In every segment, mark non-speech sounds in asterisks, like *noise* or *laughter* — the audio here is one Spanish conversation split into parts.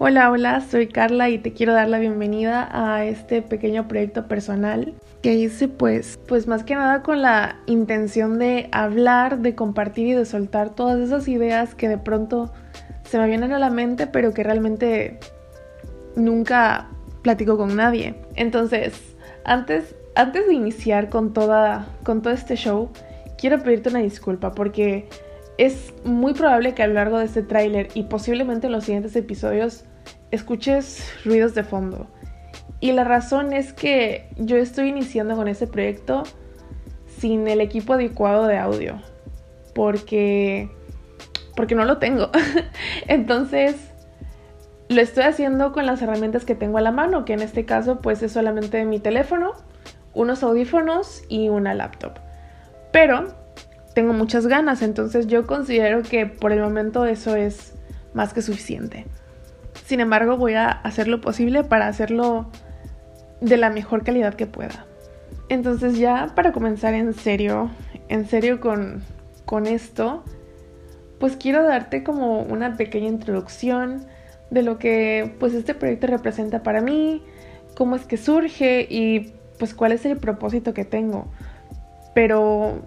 Hola, hola, soy Carla y te quiero dar la bienvenida a este pequeño proyecto personal que hice pues pues más que nada con la intención de hablar, de compartir y de soltar todas esas ideas que de pronto se me vienen a la mente, pero que realmente nunca platico con nadie. Entonces, antes antes de iniciar con toda con todo este show, quiero pedirte una disculpa porque es muy probable que a lo largo de este tráiler y posiblemente en los siguientes episodios escuches ruidos de fondo. Y la razón es que yo estoy iniciando con este proyecto sin el equipo adecuado de audio. Porque porque no lo tengo. *laughs* Entonces, lo estoy haciendo con las herramientas que tengo a la mano, que en este caso pues es solamente mi teléfono, unos audífonos y una laptop. Pero tengo muchas ganas, entonces yo considero que por el momento eso es más que suficiente. Sin embargo, voy a hacer lo posible para hacerlo de la mejor calidad que pueda. Entonces ya para comenzar en serio, en serio con, con esto, pues quiero darte como una pequeña introducción de lo que pues este proyecto representa para mí, cómo es que surge y pues cuál es el propósito que tengo. Pero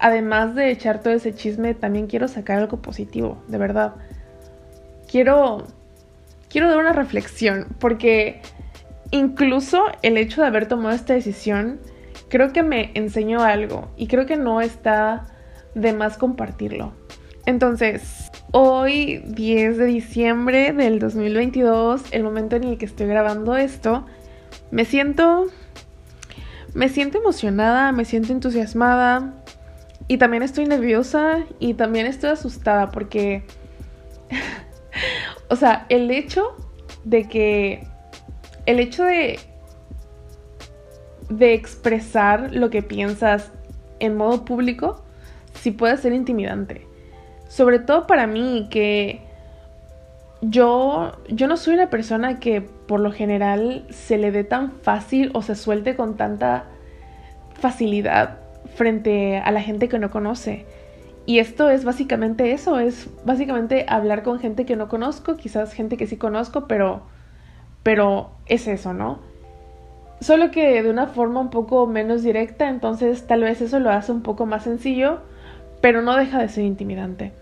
además de echar todo ese chisme, también quiero sacar algo positivo, de verdad. Quiero quiero dar una reflexión porque incluso el hecho de haber tomado esta decisión creo que me enseñó algo y creo que no está de más compartirlo. Entonces, hoy 10 de diciembre del 2022, el momento en el que estoy grabando esto, me siento me siento emocionada, me siento entusiasmada y también estoy nerviosa y también estoy asustada porque *laughs* o sea, el hecho de que el hecho de de expresar lo que piensas en modo público sí puede ser intimidante. Sobre todo para mí que yo, yo no soy una persona que por lo general se le dé tan fácil o se suelte con tanta facilidad frente a la gente que no conoce. Y esto es básicamente eso, es básicamente hablar con gente que no conozco, quizás gente que sí conozco, pero, pero es eso, ¿no? Solo que de una forma un poco menos directa, entonces tal vez eso lo hace un poco más sencillo, pero no deja de ser intimidante.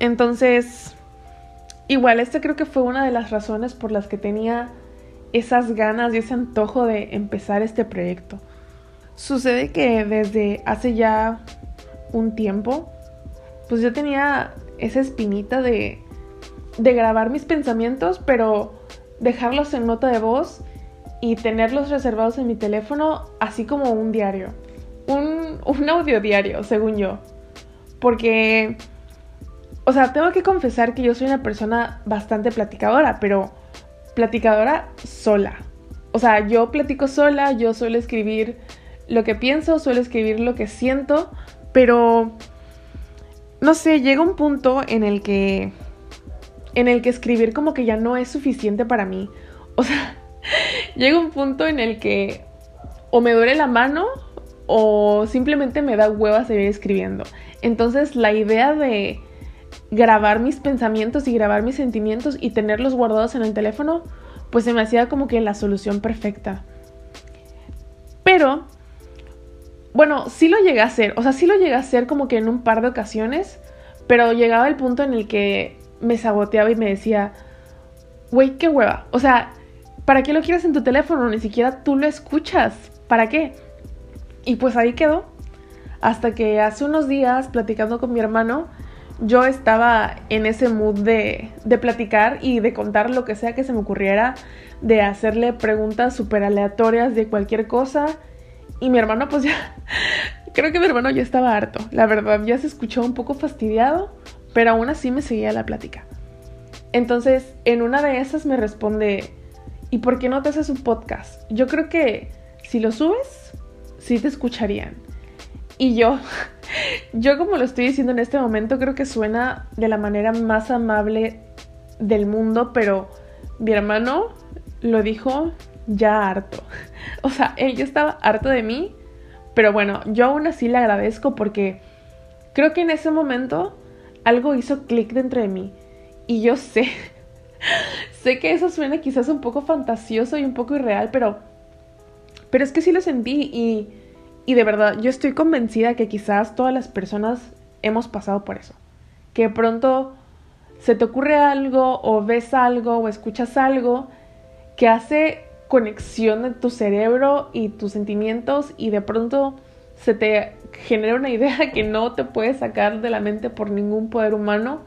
Entonces, igual, esta creo que fue una de las razones por las que tenía esas ganas y ese antojo de empezar este proyecto. Sucede que desde hace ya un tiempo, pues yo tenía esa espinita de, grabar mis pensamientos, pero dejarlos en nota de voz y tenerlos reservados en mi teléfono, así como un diario. Un, un audio diario, según yo. Porque o sea, tengo que confesar que yo soy una persona bastante platicadora, pero platicadora sola. O sea, yo platico sola, yo suelo escribir lo que pienso, suelo escribir lo que siento, pero no sé, llega un punto en el que en el que escribir como que ya no es suficiente para mí. O sea, *laughs* llega un punto en el que o me duele la mano o simplemente me da hueva seguir escribiendo. Entonces, la idea de grabar mis pensamientos y grabar mis sentimientos y tenerlos guardados en el teléfono, pues se me hacía como que la solución perfecta. Pero, bueno, sí lo llegué a hacer, o sea, sí lo llegué a hacer como que en un par de ocasiones, pero llegaba el punto en el que me saboteaba y me decía, güey, qué hueva, o sea, ¿para qué lo quieres en tu teléfono? Ni siquiera tú lo escuchas, ¿para qué? Y pues ahí quedó, hasta que hace unos días, platicando con mi hermano, yo estaba en ese mood de, de, platicar y de contar lo que sea que se me ocurriera, de hacerle preguntas súper aleatorias de cualquier cosa. Y mi hermano pues *laughs* ya, creo que mi hermano ya estaba harto, la verdad, ya se escuchó un poco fastidiado, pero aún así me seguía la plática. Entonces, en una de esas me responde, ¿y por qué no te haces un podcast? Yo creo que si lo subes, sí te escucharían. Y yo, *laughs* yo como lo estoy diciendo en este momento, creo que suena de la manera más amable del mundo, pero mi hermano lo dijo ya harto. *laughs* O sea, él ya estaba harto de mí, pero bueno, yo aún así le agradezco porque creo que en ese momento algo hizo clic dentro de mí. Y yo sé, *laughs* sé que eso suena quizás un poco fantasioso y un poco irreal, pero, pero es que sí lo sentí y, y de verdad yo estoy convencida que quizás todas las personas hemos pasado por eso. Que pronto se te ocurre algo o ves algo o escuchas algo que hace conexión de tu cerebro y tus sentimientos y de pronto se te genera una idea *laughs* que no te puedes sacar de la mente por ningún poder humano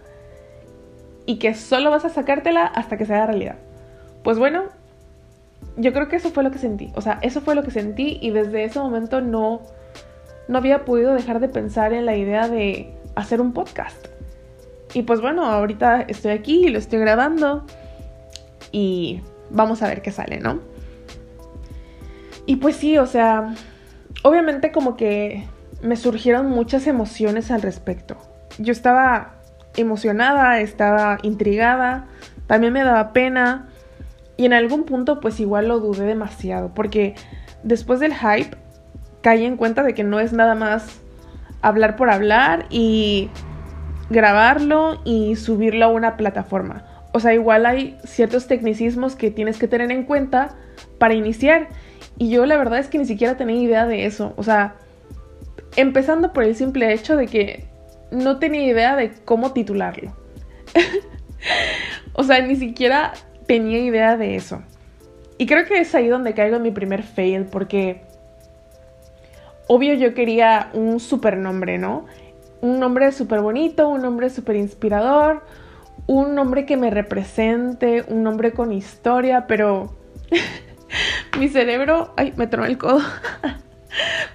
y que solo vas a sacártela hasta que sea realidad. Pues bueno, yo creo que eso fue lo que sentí. O sea, eso fue lo que sentí y desde ese momento no, no había podido dejar de pensar en la idea de hacer un podcast. Y pues bueno, ahorita estoy aquí y lo estoy grabando y vamos a ver qué sale, ¿no? Y pues sí, o sea, obviamente como que me surgieron muchas emociones al respecto. Yo estaba emocionada, estaba intrigada, también me daba pena y en algún punto pues igual lo dudé demasiado porque después del hype caí en cuenta de que no es nada más hablar por hablar y grabarlo y subirlo a una plataforma. O sea, igual hay ciertos tecnicismos que tienes que tener en cuenta para iniciar. Y yo la verdad es que ni siquiera tenía idea de eso. O sea, empezando por el simple hecho de que no tenía idea de cómo titularlo. *laughs* o sea, ni siquiera tenía idea de eso. Y creo que es ahí donde caigo en mi primer fail, porque obvio yo quería un super nombre, ¿no? Un nombre súper bonito, un nombre súper inspirador, un nombre que me represente, un nombre con historia, pero *laughs* mi cerebro, ay, me tronó el codo,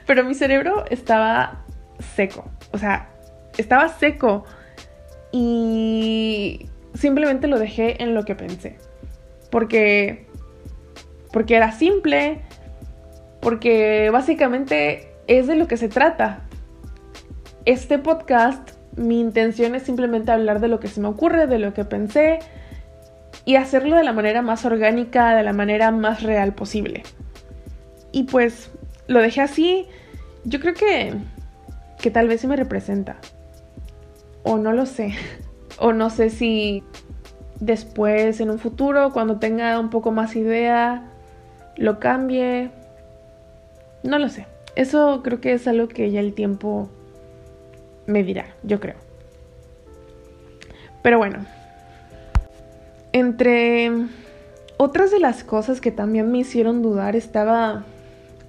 pero mi cerebro estaba seco, o sea, estaba seco y simplemente lo dejé en lo que pensé. Porque porque era simple, porque básicamente es de lo que se trata. Este podcast, mi intención es simplemente hablar de lo que se me ocurre, de lo que pensé y hacerlo de la manera más orgánica, de la manera más real posible. Y pues lo dejé así. Yo creo que que tal vez sí me representa o no lo sé. *laughs* O no sé si después, en un futuro, cuando tenga un poco más idea, lo cambie. No lo sé. Eso creo que es algo que ya el tiempo me dirá, yo creo. Pero bueno, entre otras de las cosas que también me hicieron dudar estaba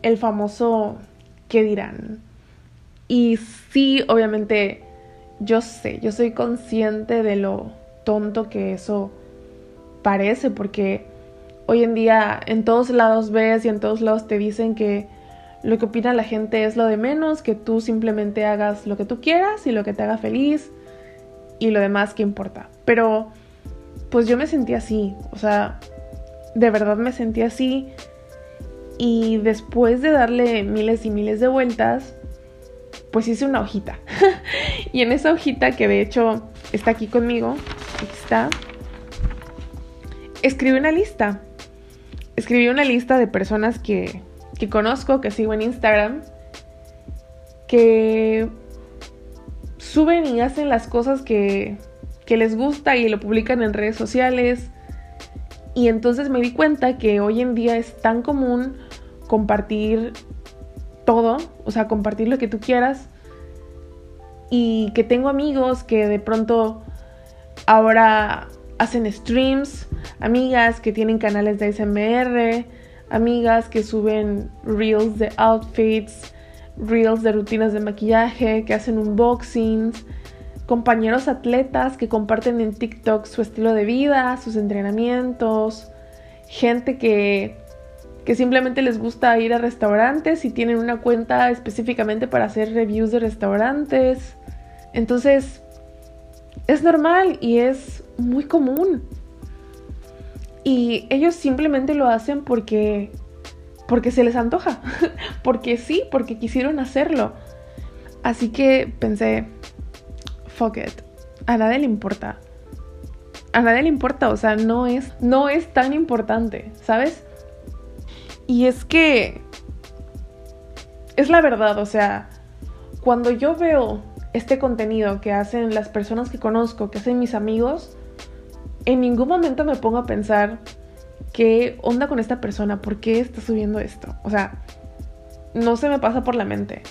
el famoso ¿qué dirán? Y sí, obviamente yo sé, yo soy consciente de lo tonto que eso parece, porque hoy en día en todos lados ves y en todos lados te dicen que lo que opina la gente es lo de menos, que tú simplemente hagas lo que tú quieras y lo que te haga feliz y lo demás que importa. Pero pues yo me sentí así, o sea, de verdad me sentí así y después de darle miles y miles de vueltas, pues hice una hojita. *laughs* y en esa hojita, que de hecho está aquí conmigo, aquí está, escribí una lista. Escribí una lista de personas que, que conozco, que sigo en Instagram, que suben y hacen las cosas que, que les gusta y lo publican en redes sociales. Y entonces me di cuenta que hoy en día es tan común compartir todo, o sea, compartir lo que tú quieras. Y que tengo amigos que de pronto ahora hacen streams, amigas que tienen canales de SMR, amigas que suben reels de outfits, reels de rutinas de maquillaje, que hacen unboxings, compañeros atletas que comparten en TikTok su estilo de vida, sus entrenamientos, gente que que simplemente les gusta ir a restaurantes y tienen una cuenta específicamente para hacer reviews de restaurantes. Entonces, es normal y es muy común. Y ellos simplemente lo hacen porque porque se les antoja, *laughs* porque sí, porque quisieron hacerlo. Así que pensé, fuck it. A nadie le importa. A nadie le importa, o sea, no es no es tan importante, ¿sabes? Y es que es la verdad, o sea, cuando yo veo este contenido que hacen las personas que conozco, que hacen mis amigos, en ningún momento me pongo a pensar qué onda con esta persona, por qué está subiendo esto. O sea, no se me pasa por la mente.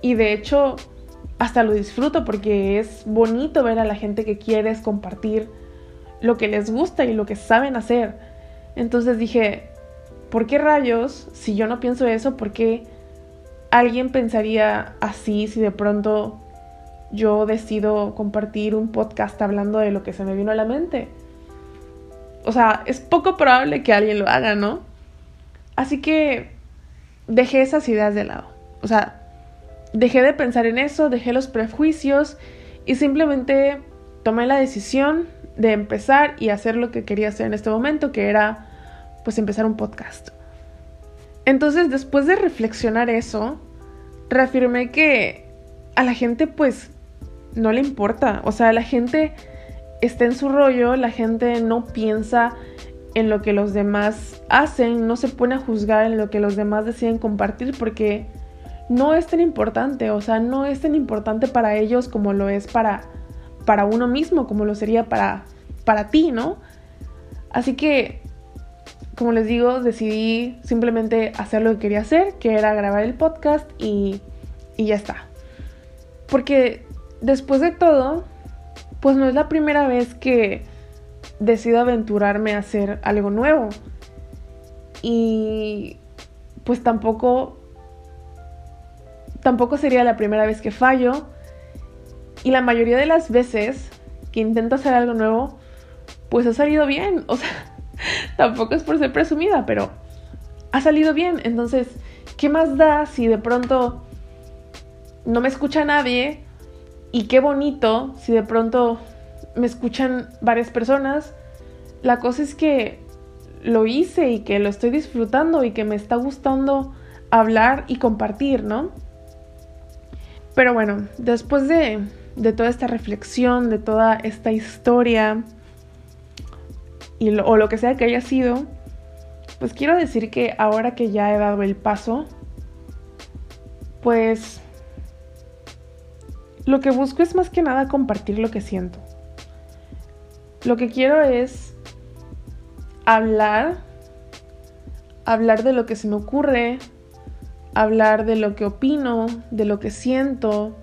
Y de hecho, hasta lo disfruto porque es bonito ver a la gente que quieres compartir lo que les gusta y lo que saben hacer. Entonces dije, ¿por qué rayos, si yo no pienso eso, por qué alguien pensaría así si de pronto yo decido compartir un podcast hablando de lo que se me vino a la mente? O sea, es poco probable que alguien lo haga, ¿no? Así que dejé esas ideas de lado. O sea, dejé de pensar en eso, dejé los prejuicios y simplemente tomé la decisión de empezar y hacer lo que quería hacer en este momento, que era pues empezar un podcast. Entonces, después de reflexionar eso, reafirmé que a la gente pues no le importa, o sea, la gente está en su rollo, la gente no piensa en lo que los demás hacen, no se pone a juzgar en lo que los demás deciden compartir porque no es tan importante, o sea, no es tan importante para ellos como lo es para, para uno mismo, como lo sería para, para ti, ¿no? Así que, como les digo, decidí simplemente hacer lo que quería hacer, que era grabar el podcast y, y ya está. Porque después de todo, pues no es la primera vez que decido aventurarme a hacer algo nuevo. Y pues tampoco tampoco sería la primera vez que fallo. Y la mayoría de las veces que intento hacer algo nuevo, pues ha salido bien. O sea, *laughs* tampoco es por ser presumida, pero ha salido bien. Entonces, ¿qué más da si de pronto no me escucha nadie? Y qué bonito si de pronto me escuchan varias personas. La cosa es que lo hice y que lo estoy disfrutando y que me está gustando hablar y compartir, ¿no? Pero bueno, después de, toda esta reflexión, de toda esta historia, y o lo que sea que haya sido, pues quiero decir que ahora que ya he dado el paso, pues lo que busco es más que nada compartir lo que siento. Lo que quiero es hablar, hablar de lo que se me ocurre, hablar de lo que opino, de lo que siento,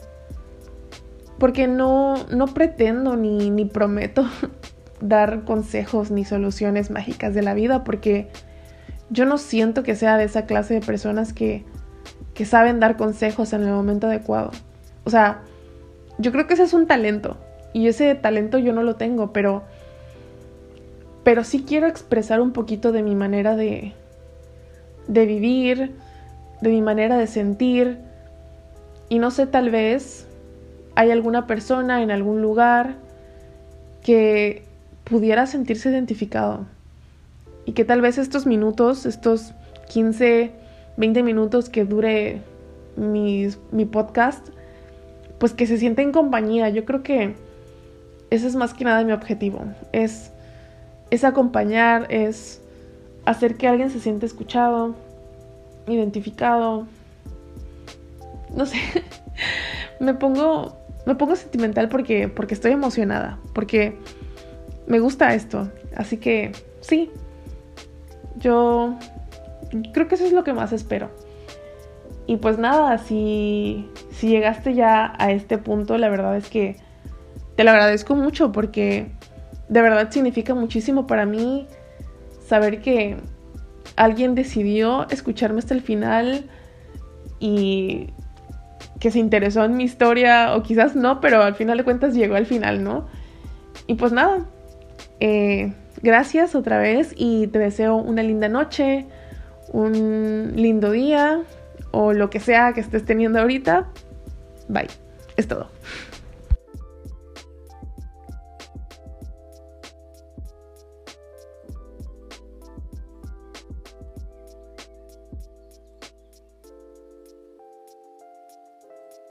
porque no, no pretendo ni, ni prometo *laughs* dar consejos ni soluciones mágicas de la vida, porque yo no siento que sea de esa clase de personas que, que saben dar consejos en el momento adecuado. O sea, yo creo que ese es un talento, y ese talento yo no lo tengo, pero, pero sí quiero expresar un poquito de mi manera de, de vivir, de mi manera de sentir. Y no sé, tal vez hay alguna persona en algún lugar que pudiera sentirse identificado. Y que tal vez estos minutos, estos 15, 20 minutos que dure mi, mi podcast, pues que se sienta en compañía. Yo creo que ese es más que nada mi objetivo. Es, es acompañar, es hacer que alguien se siente escuchado, identificado. No sé, *laughs* me pongo, me pongo sentimental porque, porque estoy emocionada, porque me gusta esto. Así que sí, yo creo que eso es lo que más espero. Y pues nada, si, si llegaste ya a este punto, la verdad es que te lo agradezco mucho porque de verdad significa muchísimo para mí saber que alguien decidió escucharme hasta el final y que se interesó en mi historia, o quizás no, pero al final de cuentas llegó al final, ¿no? Y pues nada, eh, gracias otra vez y te deseo una linda noche, un lindo día o lo que sea que estés teniendo ahorita. Bye, es todo.